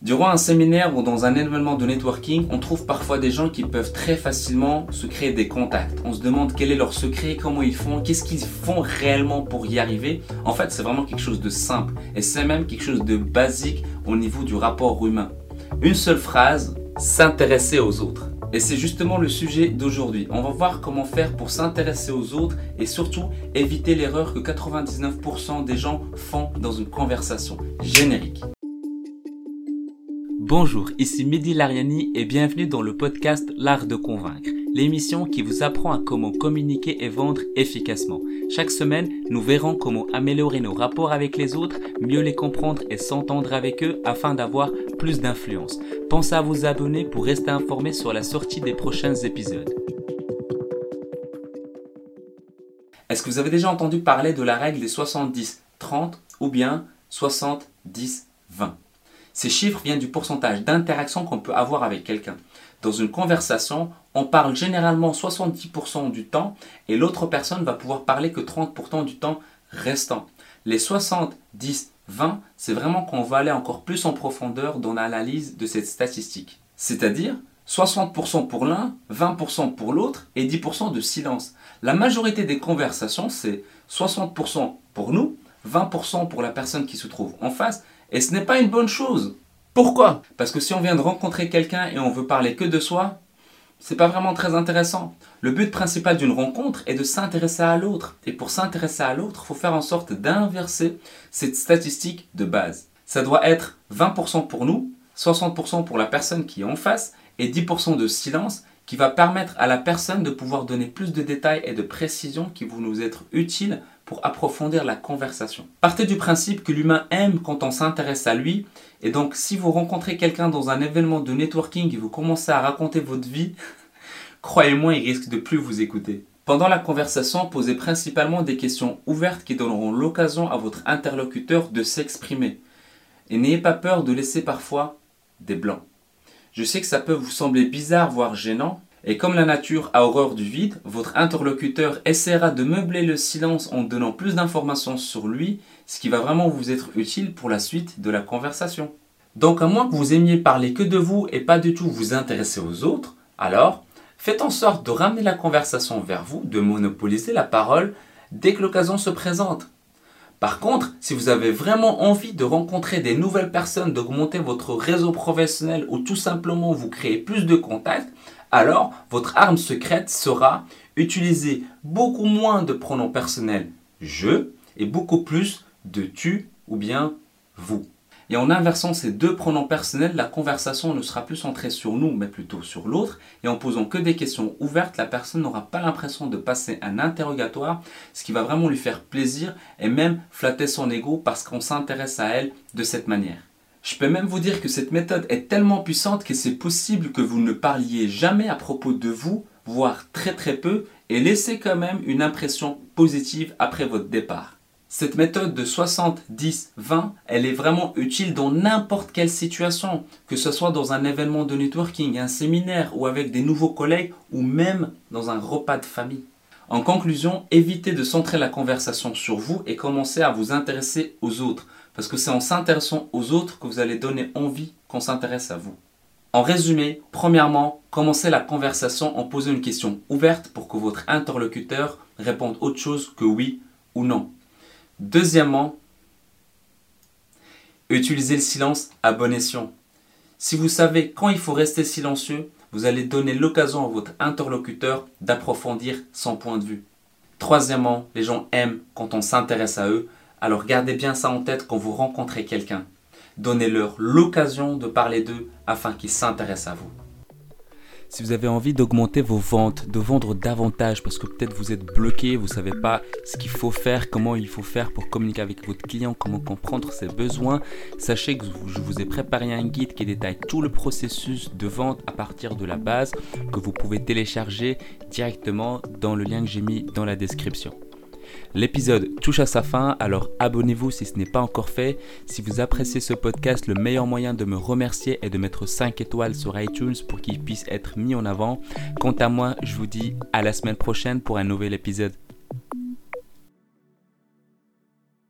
Durant un séminaire ou dans un événement de networking, on trouve parfois des gens qui peuvent très facilement se créer des contacts. On se demande quel est leur secret, comment ils font, qu'est-ce qu'ils font réellement pour y arriver. En fait, c'est vraiment quelque chose de simple et c'est même quelque chose de basique au niveau du rapport humain. Une seule phrase, s'intéresser aux autres. Et c'est justement le sujet d'aujourd'hui. On va voir comment faire pour s'intéresser aux autres et surtout éviter l'erreur que 99% des gens font dans une conversation générique. Bonjour, ici Mehdi Lariani et bienvenue dans le podcast L'Art de Convaincre, l'émission qui vous apprend à comment communiquer et vendre efficacement. Chaque semaine, nous verrons comment améliorer nos rapports avec les autres, mieux les comprendre et s'entendre avec eux afin d'avoir plus d'influence. Pensez à vous abonner pour rester informé sur la sortie des prochains épisodes. Est-ce que vous avez déjà entendu parler de la règle des 70-30 ou bien 70-20 ces chiffres viennent du pourcentage d'interaction qu'on peut avoir avec quelqu'un. Dans une conversation, on parle généralement 70% du temps et l'autre personne va pouvoir parler que 30% du temps restant. Les 70, 20, c'est vraiment qu'on va aller encore plus en profondeur dans l'analyse de cette statistique. C'est-à-dire 60% pour l'un, 20% pour l'autre et 10% de silence. La majorité des conversations, c'est 60% pour nous, 20% pour la personne qui se trouve en face et ce n'est pas une bonne chose. Pourquoi? Parce que si on vient de rencontrer quelqu'un et on veut parler que de soi, c'est pas vraiment très intéressant. Le but principal d'une rencontre est de s'intéresser à l'autre. Et pour s'intéresser à l'autre, il faut faire en sorte d'inverser cette statistique de base. Ça doit être 20% pour nous, 60% pour la personne qui est en face et 10% de silence qui va permettre à la personne de pouvoir donner plus de détails et de précisions qui vont nous être utiles pour approfondir la conversation. Partez du principe que l'humain aime quand on s'intéresse à lui, et donc si vous rencontrez quelqu'un dans un événement de networking et vous commencez à raconter votre vie, croyez-moi, il risque de plus vous écouter. Pendant la conversation, posez principalement des questions ouvertes qui donneront l'occasion à votre interlocuteur de s'exprimer. Et n'ayez pas peur de laisser parfois des blancs. Je sais que ça peut vous sembler bizarre, voire gênant, et comme la nature a horreur du vide, votre interlocuteur essaiera de meubler le silence en donnant plus d'informations sur lui, ce qui va vraiment vous être utile pour la suite de la conversation. Donc à moins que vous aimiez parler que de vous et pas du tout vous intéresser aux autres, alors faites en sorte de ramener la conversation vers vous, de monopoliser la parole dès que l'occasion se présente. Par contre, si vous avez vraiment envie de rencontrer des nouvelles personnes, d'augmenter votre réseau professionnel ou tout simplement vous créer plus de contacts, alors votre arme secrète sera utiliser beaucoup moins de pronoms personnels je et beaucoup plus de tu ou bien vous. Et en inversant ces deux pronoms personnels, la conversation ne sera plus centrée sur nous, mais plutôt sur l'autre. Et en posant que des questions ouvertes, la personne n'aura pas l'impression de passer un interrogatoire, ce qui va vraiment lui faire plaisir et même flatter son ego parce qu'on s'intéresse à elle de cette manière. Je peux même vous dire que cette méthode est tellement puissante que c'est possible que vous ne parliez jamais à propos de vous, voire très très peu, et laissez quand même une impression positive après votre départ. Cette méthode de 60-10-20, elle est vraiment utile dans n'importe quelle situation, que ce soit dans un événement de networking, un séminaire ou avec des nouveaux collègues ou même dans un repas de famille. En conclusion, évitez de centrer la conversation sur vous et commencez à vous intéresser aux autres. Parce que c'est en s'intéressant aux autres que vous allez donner envie qu'on s'intéresse à vous. En résumé, premièrement, commencez la conversation en posant une question ouverte pour que votre interlocuteur réponde autre chose que oui ou non. Deuxièmement, utilisez le silence à bon escient. Si vous savez quand il faut rester silencieux, vous allez donner l'occasion à votre interlocuteur d'approfondir son point de vue. Troisièmement, les gens aiment quand on s'intéresse à eux, alors gardez bien ça en tête quand vous rencontrez quelqu'un. Donnez-leur l'occasion de parler d'eux afin qu'ils s'intéressent à vous. Si vous avez envie d'augmenter vos ventes, de vendre davantage parce que peut-être vous êtes bloqué, vous ne savez pas ce qu'il faut faire, comment il faut faire pour communiquer avec votre client, comment comprendre ses besoins, sachez que je vous ai préparé un guide qui détaille tout le processus de vente à partir de la base que vous pouvez télécharger directement dans le lien que j'ai mis dans la description. L'épisode touche à sa fin, alors abonnez-vous si ce n'est pas encore fait. Si vous appréciez ce podcast, le meilleur moyen de me remercier est de mettre 5 étoiles sur iTunes pour qu'il puisse être mis en avant. Quant à moi, je vous dis à la semaine prochaine pour un nouvel épisode.